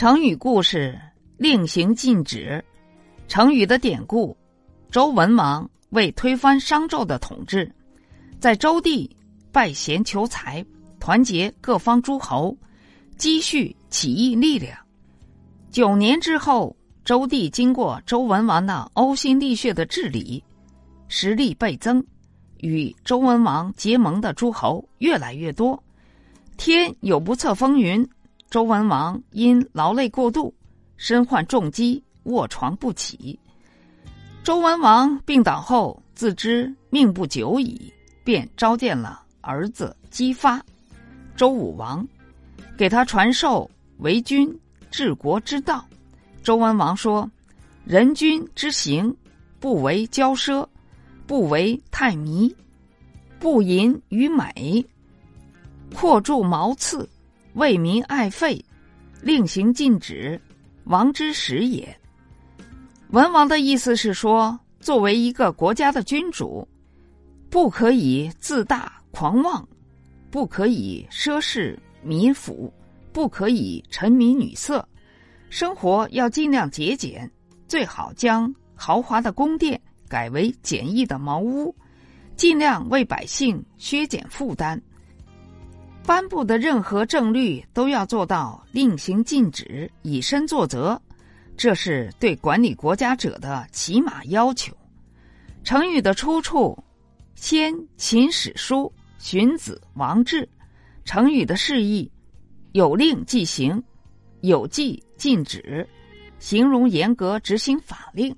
成语故事令行禁止。成语的典故：周文王为推翻商纣的统治，在周地拜贤求才，团结各方诸侯，积蓄起义力量。九年之后，周地经过周文王的呕心沥血的治理，实力倍增，与周文王结盟的诸侯越来越多。天有不测风云。周文王因劳累过度，身患重疾，卧床不起。周文王病倒后，自知命不久矣，便召见了儿子姬发，周武王，给他传授为君治国之道。周文王说：“人君之行，不为骄奢，不为太靡，不淫于美，阔著毛刺。”为民爱费，令行禁止，王之始也。文王的意思是说，作为一个国家的君主，不可以自大狂妄，不可以奢侈民腐，不可以沉迷女色，生活要尽量节俭，最好将豪华的宫殿改为简易的茅屋，尽量为百姓削减负担。颁布的任何政律都要做到令行禁止、以身作则，这是对管理国家者的起码要求。成语的出处：先秦史书《荀子·王志》。成语的释义：有令即行，有纪禁止，形容严格执行法令。